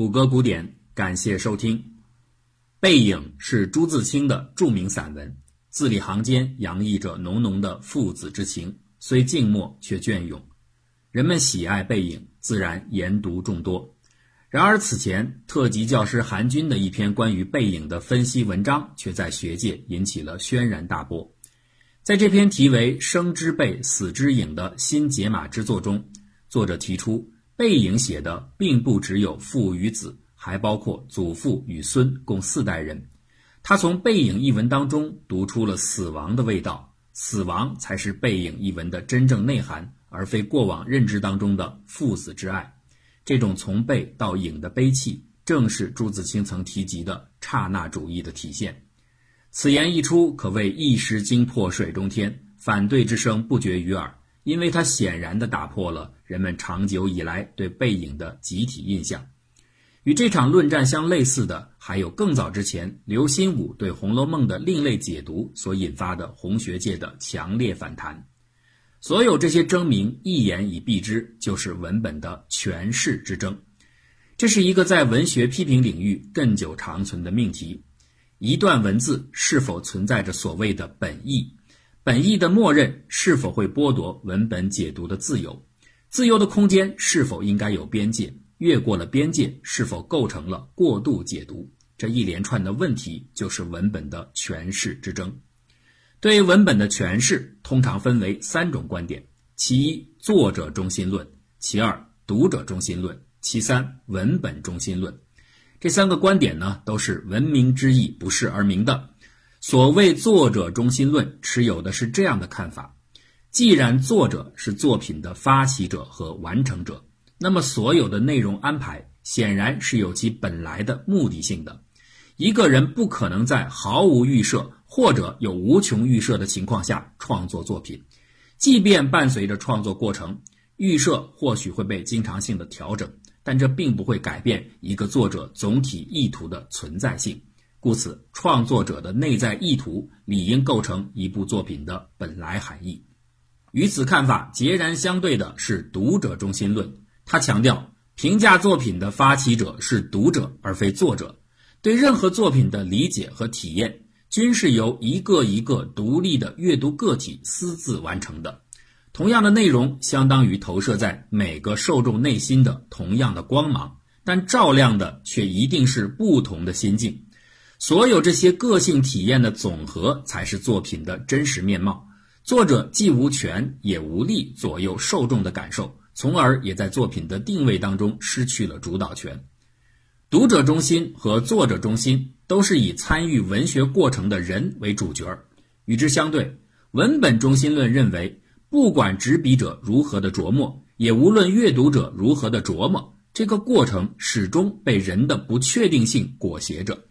谷歌古典，感谢收听。《背影》是朱自清的著名散文，字里行间洋溢着浓浓的父子之情，虽静默却隽永。人们喜爱《背影》，自然研读众多。然而，此前特级教师韩军的一篇关于《背影》的分析文章，却在学界引起了轩然大波。在这篇题为《生之背，死之影》的新解码之作中，作者提出。背影写的并不只有父与子，还包括祖父与孙，共四代人。他从背影一文当中读出了死亡的味道，死亡才是背影一文的真正内涵，而非过往认知当中的父子之爱。这种从背到影的悲戚，正是朱自清曾提及的刹那主义的体现。此言一出，可谓一石惊破水中天，反对之声不绝于耳。因为它显然地打破了人们长久以来对背影的集体印象。与这场论战相类似的，还有更早之前刘心武对《红楼梦》的另类解读所引发的红学界的强烈反弹。所有这些争鸣，一言以蔽之，就是文本的诠释之争。这是一个在文学批评领域亘久长存的命题：一段文字是否存在着所谓的本意？本意的默认是否会剥夺文本解读的自由？自由的空间是否应该有边界？越过了边界，是否构成了过度解读？这一连串的问题就是文本的诠释之争。对文本的诠释，通常分为三种观点：其一，作者中心论；其二，读者中心论；其三，文本中心论。这三个观点呢，都是闻名之义不是而明的。所谓作者中心论，持有的是这样的看法：既然作者是作品的发起者和完成者，那么所有的内容安排显然是有其本来的目的性的。一个人不可能在毫无预设或者有无穷预设的情况下创作作品，即便伴随着创作过程，预设或许会被经常性的调整，但这并不会改变一个作者总体意图的存在性。故此，创作者的内在意图理应构成一部作品的本来含义。与此看法截然相对的是读者中心论，他强调评价作品的发起者是读者而非作者，对任何作品的理解和体验均是由一个一个独立的阅读个体私自完成的。同样的内容相当于投射在每个受众内心的同样的光芒，但照亮的却一定是不同的心境。所有这些个性体验的总和，才是作品的真实面貌。作者既无权也无力左右受众的感受，从而也在作品的定位当中失去了主导权。读者中心和作者中心都是以参与文学过程的人为主角儿。与之相对，文本中心论认为，不管执笔者如何的琢磨，也无论阅读者如何的琢磨，这个过程始终被人的不确定性裹挟着。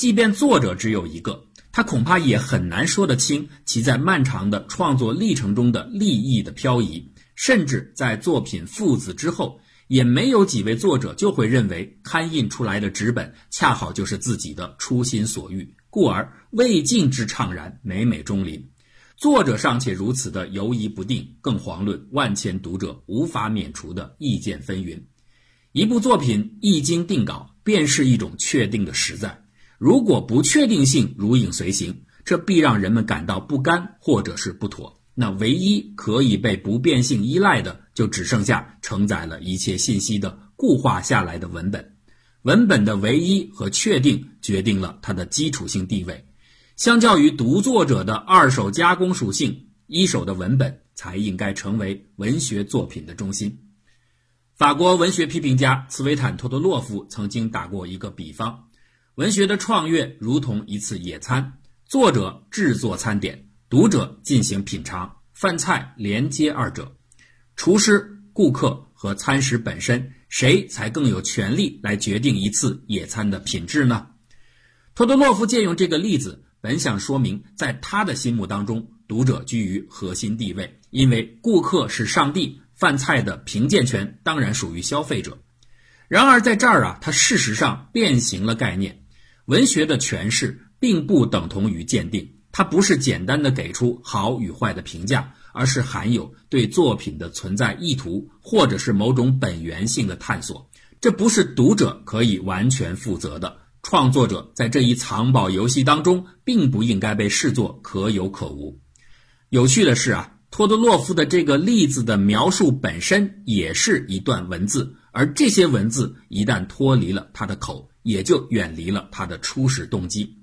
即便作者只有一个，他恐怕也很难说得清其在漫长的创作历程中的利益的漂移，甚至在作品父子之后，也没有几位作者就会认为刊印出来的纸本恰好就是自己的初心所欲，故而未尽之怅然，每每钟临。作者尚且如此的犹疑不定，更遑论万千读者无法免除的意见纷纭。一部作品一经定稿，便是一种确定的实在。如果不确定性如影随形，这必让人们感到不甘或者是不妥。那唯一可以被不变性依赖的，就只剩下承载了一切信息的固化下来的文本。文本的唯一和确定，决定了它的基础性地位。相较于独作者的二手加工属性，一手的文本才应该成为文学作品的中心。法国文学批评家茨维坦·托多洛夫曾经打过一个比方。文学的创阅如同一次野餐，作者制作餐点，读者进行品尝，饭菜连接二者，厨师、顾客和餐食本身，谁才更有权利来决定一次野餐的品质呢？托多洛夫借用这个例子，本想说明，在他的心目当中，读者居于核心地位，因为顾客是上帝，饭菜的评鉴权当然属于消费者。然而在这儿啊，他事实上变形了概念。文学的诠释并不等同于鉴定，它不是简单的给出好与坏的评价，而是含有对作品的存在意图或者是某种本源性的探索。这不是读者可以完全负责的。创作者在这一藏宝游戏当中，并不应该被视作可有可无。有趣的是啊，托德洛夫的这个例子的描述本身也是一段文字，而这些文字一旦脱离了他的口，也就远离了他的初始动机。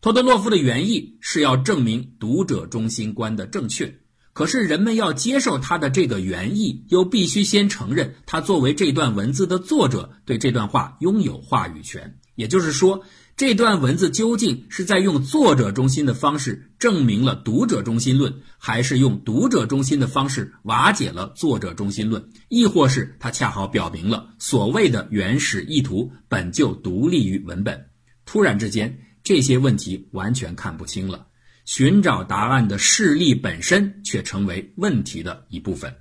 托德洛夫的原意是要证明读者中心观的正确。可是人们要接受他的这个原意，又必须先承认他作为这段文字的作者对这段话拥有话语权。也就是说，这段文字究竟是在用作者中心的方式证明了读者中心论，还是用读者中心的方式瓦解了作者中心论？亦或是它恰好表明了所谓的原始意图本就独立于文本？突然之间，这些问题完全看不清了。寻找答案的事例本身却成为问题的一部分。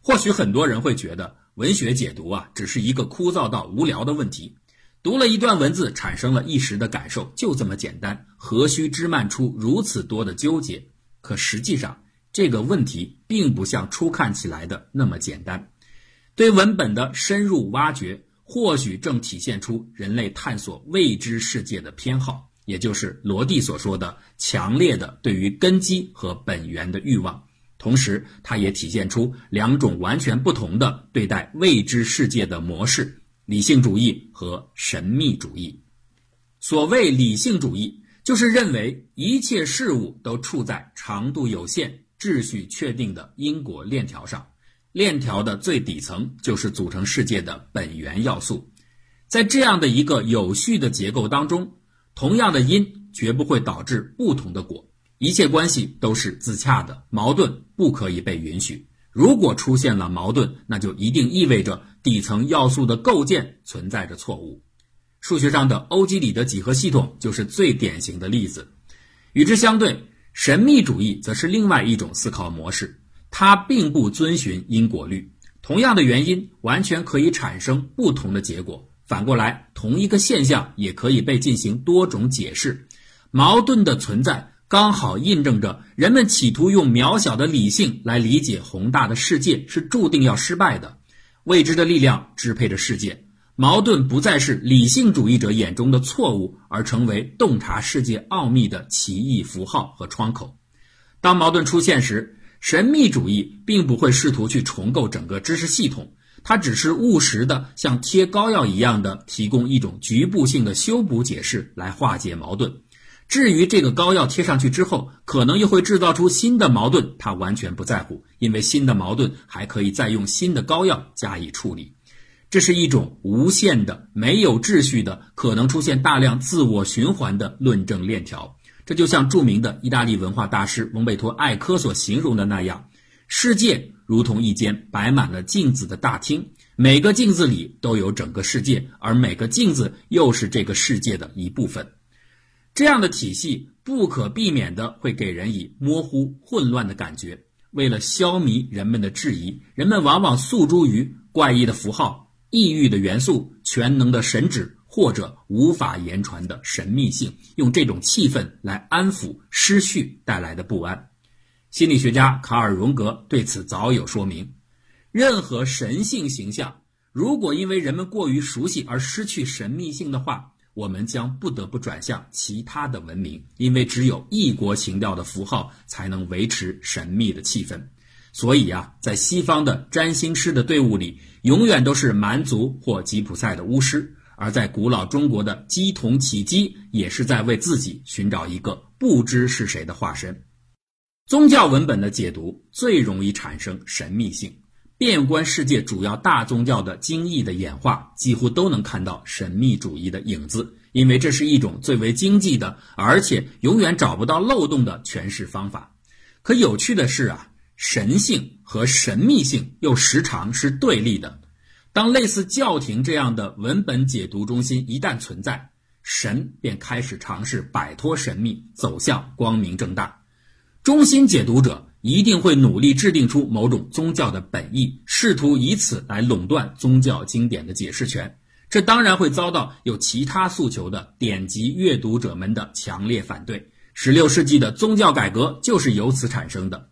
或许很多人会觉得，文学解读啊，只是一个枯燥到无聊的问题。读了一段文字，产生了一时的感受，就这么简单，何须枝蔓出如此多的纠结？可实际上，这个问题并不像初看起来的那么简单。对文本的深入挖掘，或许正体现出人类探索未知世界的偏好。也就是罗蒂所说的强烈的对于根基和本源的欲望，同时，它也体现出两种完全不同的对待未知世界的模式：理性主义和神秘主义。所谓理性主义，就是认为一切事物都处在长度有限、秩序确定的因果链条上，链条的最底层就是组成世界的本源要素，在这样的一个有序的结构当中。同样的因绝不会导致不同的果，一切关系都是自洽的，矛盾不可以被允许。如果出现了矛盾，那就一定意味着底层要素的构建存在着错误。数学上的欧几里得几何系统就是最典型的例子。与之相对，神秘主义则是另外一种思考模式，它并不遵循因果律，同样的原因完全可以产生不同的结果。反过来，同一个现象也可以被进行多种解释。矛盾的存在刚好印证着人们企图用渺小的理性来理解宏大的世界是注定要失败的。未知的力量支配着世界，矛盾不再是理性主义者眼中的错误，而成为洞察世界奥秘的奇异符号和窗口。当矛盾出现时，神秘主义并不会试图去重构整个知识系统。它只是务实的，像贴膏药一样的提供一种局部性的修补解释来化解矛盾。至于这个膏药贴上去之后，可能又会制造出新的矛盾，他完全不在乎，因为新的矛盾还可以再用新的膏药加以处理。这是一种无限的、没有秩序的、可能出现大量自我循环的论证链条。这就像著名的意大利文化大师蒙贝托·艾科所形容的那样，世界。如同一间摆满了镜子的大厅，每个镜子里都有整个世界，而每个镜子又是这个世界的一部分。这样的体系不可避免的会给人以模糊、混乱的感觉。为了消弭人们的质疑，人们往往诉诸于怪异的符号、异域的元素、全能的神旨或者无法言传的神秘性，用这种气氛来安抚失序带来的不安。心理学家卡尔·荣格对此早有说明：任何神性形象，如果因为人们过于熟悉而失去神秘性的话，我们将不得不转向其他的文明，因为只有异国情调的符号才能维持神秘的气氛。所以啊，在西方的占星师的队伍里，永远都是蛮族或吉普赛的巫师；而在古老中国的鸡同起鸡，也是在为自己寻找一个不知是谁的化身。宗教文本的解读最容易产生神秘性，遍观世界主要大宗教的经义的演化，几乎都能看到神秘主义的影子，因为这是一种最为经济的，而且永远找不到漏洞的诠释方法。可有趣的是啊，神性和神秘性又时常是对立的。当类似教廷这样的文本解读中心一旦存在，神便开始尝试摆脱神秘，走向光明正大。中心解读者一定会努力制定出某种宗教的本意，试图以此来垄断宗教经典的解释权。这当然会遭到有其他诉求的典籍阅读者们的强烈反对。16世纪的宗教改革就是由此产生的。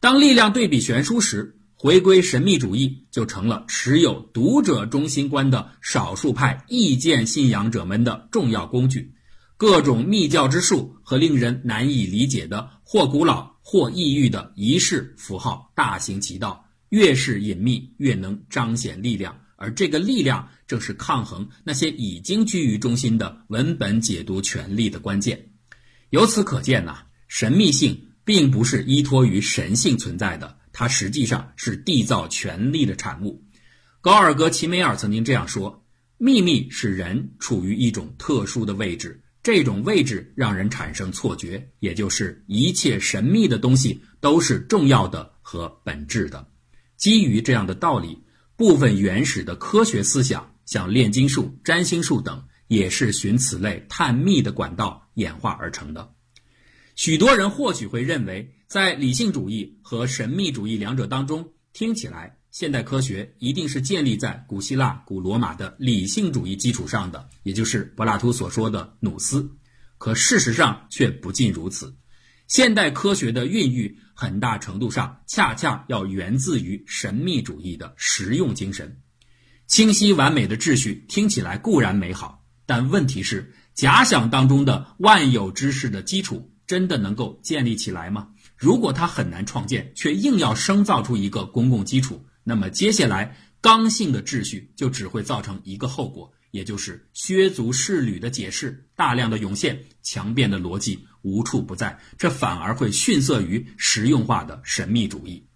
当力量对比悬殊时，回归神秘主义就成了持有读者中心观的少数派意见信仰者们的重要工具。各种密教之术和令人难以理解的或古老或异域的仪式符号大行其道，越是隐秘，越能彰显力量。而这个力量正是抗衡那些已经居于中心的文本解读权力的关键。由此可见呐，神秘性并不是依托于神性存在的。它实际上是缔造权力的产物。高尔格齐梅尔曾经这样说：“秘密使人处于一种特殊的位置，这种位置让人产生错觉，也就是一切神秘的东西都是重要的和本质的。”基于这样的道理，部分原始的科学思想，像炼金术、占星术等，也是循此类探秘的管道演化而成的。许多人或许会认为。在理性主义和神秘主义两者当中，听起来现代科学一定是建立在古希腊、古罗马的理性主义基础上的，也就是柏拉图所说的努斯。可事实上却不尽如此。现代科学的孕育很大程度上恰恰要源自于神秘主义的实用精神。清晰完美的秩序听起来固然美好，但问题是，假想当中的万有知识的基础真的能够建立起来吗？如果他很难创建，却硬要生造出一个公共基础，那么接下来刚性的秩序就只会造成一个后果，也就是削足适履的解释大量的涌现，强辩的逻辑无处不在，这反而会逊色于实用化的神秘主义。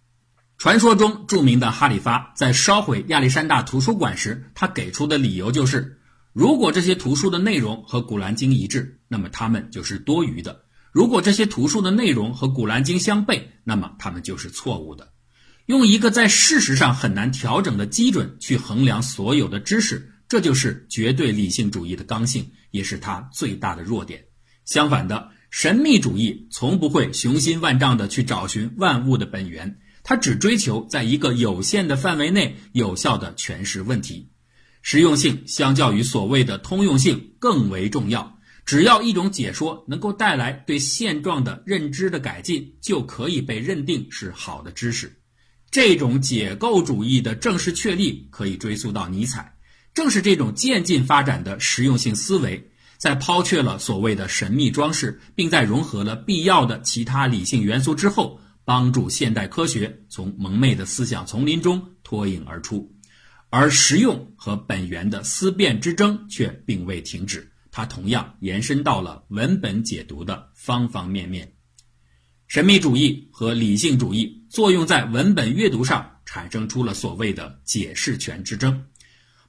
传说中著名的哈里发在烧毁亚历山大图书馆时，他给出的理由就是：如果这些图书的内容和《古兰经》一致，那么它们就是多余的。如果这些图书的内容和《古兰经》相悖，那么它们就是错误的。用一个在事实上很难调整的基准去衡量所有的知识，这就是绝对理性主义的刚性，也是它最大的弱点。相反的，神秘主义从不会雄心万丈地去找寻万物的本源，它只追求在一个有限的范围内有效地诠释问题。实用性相较于所谓的通用性更为重要。只要一种解说能够带来对现状的认知的改进，就可以被认定是好的知识。这种解构主义的正式确立可以追溯到尼采。正是这种渐进发展的实用性思维，在抛却了所谓的神秘装饰，并在融合了必要的其他理性元素之后，帮助现代科学从蒙昧的思想丛林中脱颖而出。而实用和本源的思辨之争却并未停止。它同样延伸到了文本解读的方方面面，神秘主义和理性主义作用在文本阅读上，产生出了所谓的解释权之争。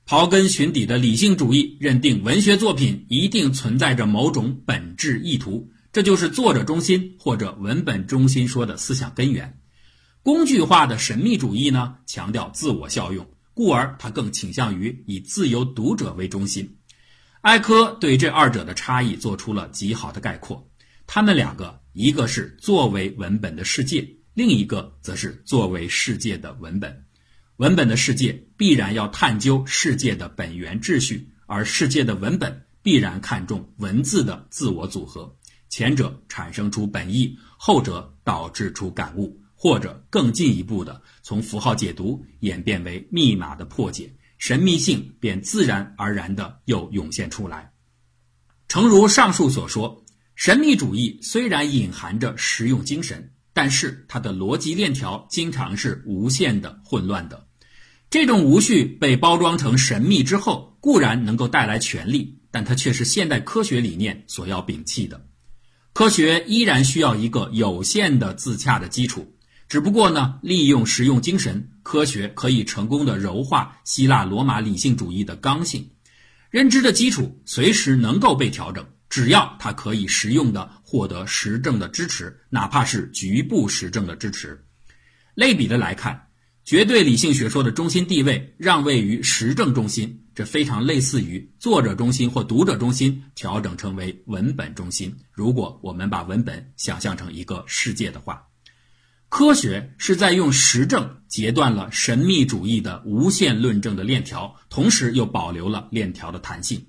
刨根寻底的理性主义认定文学作品一定存在着某种本质意图，这就是作者中心或者文本中心说的思想根源。工具化的神秘主义呢，强调自我效用，故而它更倾向于以自由读者为中心。艾科对这二者的差异做出了极好的概括。他们两个，一个是作为文本的世界，另一个则是作为世界的文本。文本的世界必然要探究世界的本源秩序，而世界的文本必然看重文字的自我组合。前者产生出本意，后者导致出感悟，或者更进一步的从符号解读演变为密码的破解。神秘性便自然而然的又涌现出来。诚如上述所说，神秘主义虽然隐含着实用精神，但是它的逻辑链条经常是无限的混乱的。这种无序被包装成神秘之后，固然能够带来权力，但它却是现代科学理念所要摒弃的。科学依然需要一个有限的自洽的基础。只不过呢，利用实用精神，科学可以成功的柔化希腊罗马理性主义的刚性。认知的基础随时能够被调整，只要它可以实用的获得实证的支持，哪怕是局部实证的支持。类比的来看，绝对理性学说的中心地位让位于实证中心，这非常类似于作者中心或读者中心调整成为文本中心。如果我们把文本想象成一个世界的话。科学是在用实证截断了神秘主义的无限论证的链条，同时又保留了链条的弹性。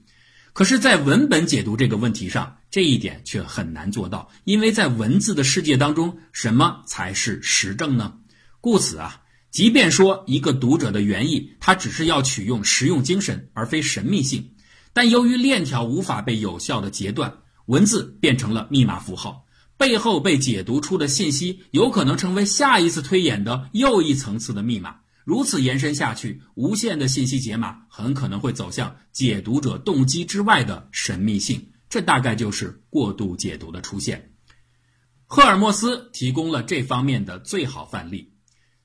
可是，在文本解读这个问题上，这一点却很难做到，因为在文字的世界当中，什么才是实证呢？故此啊，即便说一个读者的原意，他只是要取用实用精神，而非神秘性，但由于链条无法被有效的截断，文字变成了密码符号，背后被解读出的信息有可能成为下一次推演的又一层次的密码。如此延伸下去，无限的信息解码很可能会走向解读者动机之外的神秘性。这大概就是过度解读的出现。赫尔墨斯提供了这方面的最好范例。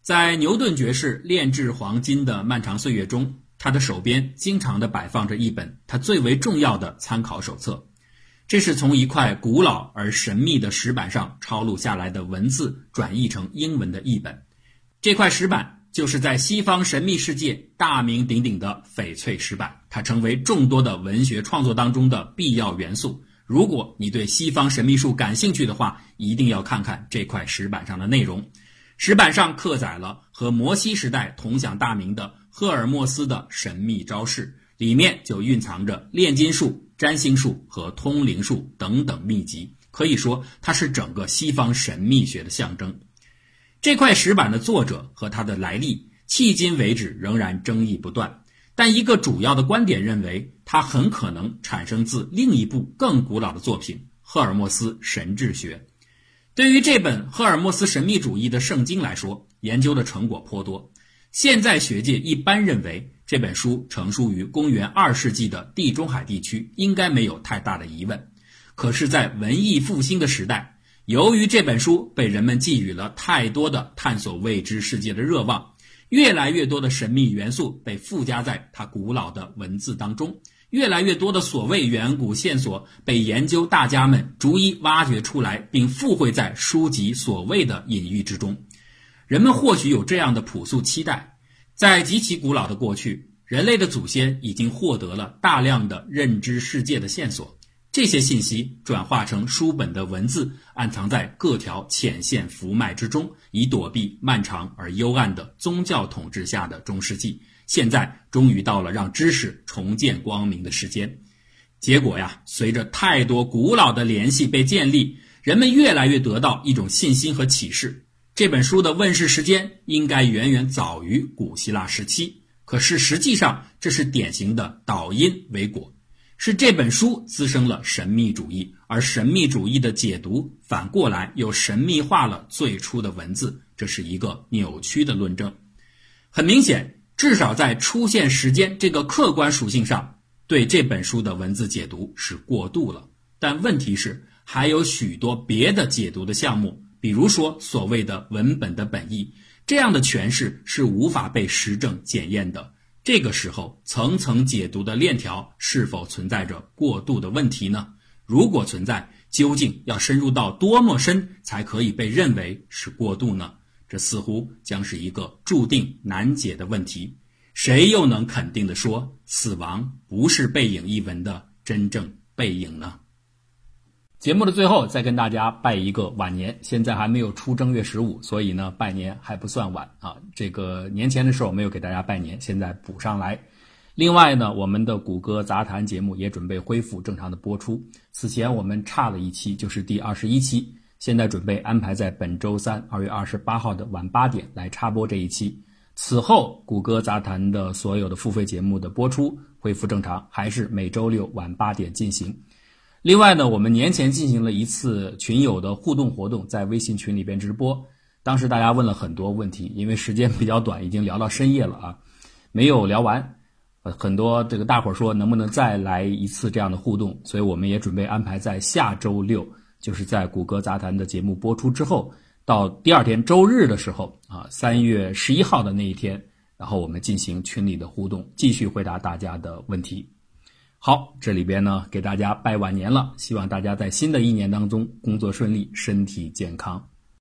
在牛顿爵士炼制黄金的漫长岁月中，他的手边经常地摆放着一本他最为重要的参考手册。这是从一块古老而神秘的石板上抄录下来的文字转译成英文的译本。这块石板就是在西方神秘世界大名鼎鼎的翡翠石板，它成为众多的文学创作当中的必要元素。如果你对西方神秘术感兴趣的话，一定要看看这块石板上的内容。石板上刻载了和摩西时代同享大名的赫尔墨斯的神秘招式，里面就蕴藏着炼金术、占星术和通灵术等等秘籍，可以说它是整个西方神秘学的象征。这块石板的作者和它的来历，迄今为止仍然争议不断。但一个主要的观点认为，它很可能产生自另一部更古老的作品《赫尔墨斯神智学》。对于这本赫尔墨斯神秘主义的圣经来说，研究的成果颇多。现在学界一般认为，这本书成书于公元二世纪的地中海地区，应该没有太大的疑问。可是，在文艺复兴的时代，由于这本书被人们寄予了太多的探索未知世界的热望，越来越多的神秘元素被附加在它古老的文字当中。越来越多的所谓远古线索被研究大家们逐一挖掘出来，并附会在书籍所谓的隐喻之中。人们或许有这样的朴素期待：在极其古老的过去，人类的祖先已经获得了大量的认知世界的线索，这些信息转化成书本的文字，暗藏在各条浅线浮脉之中，以躲避漫长而幽暗的宗教统治下的中世纪。现在终于到了让知识重见光明的时间，结果呀，随着太多古老的联系被建立，人们越来越得到一种信心和启示。这本书的问世时间应该远远早于古希腊时期，可是实际上这是典型的导因为果，是这本书滋生了神秘主义，而神秘主义的解读反过来又神秘化了最初的文字，这是一个扭曲的论证。很明显。至少在出现时间这个客观属性上，对这本书的文字解读是过度了。但问题是，还有许多别的解读的项目，比如说所谓的文本的本意，这样的诠释是无法被实证检验的。这个时候，层层解读的链条是否存在着过度的问题呢？如果存在，究竟要深入到多么深才可以被认为是过度呢？这似乎将是一个注定难解的问题，谁又能肯定的说死亡不是《背影》一文的真正背影呢？节目的最后再跟大家拜一个晚年，现在还没有出正月十五，所以呢拜年还不算晚啊。这个年前的时候没有给大家拜年，现在补上来。另外呢，我们的谷歌杂谈节目也准备恢复正常的播出。此前我们差了一期，就是第二十一期。现在准备安排在本周三二月二十八号的晚八点来插播这一期。此后，谷歌杂谈的所有的付费节目的播出恢复正常，还是每周六晚八点进行。另外呢，我们年前进行了一次群友的互动活动，在微信群里边直播。当时大家问了很多问题，因为时间比较短，已经聊到深夜了啊，没有聊完。呃，很多这个大伙说能不能再来一次这样的互动，所以我们也准备安排在下周六。就是在谷歌杂谈的节目播出之后，到第二天周日的时候啊，三月十一号的那一天，然后我们进行群里的互动，继续回答大家的问题。好，这里边呢给大家拜晚年了，希望大家在新的一年当中工作顺利，身体健康。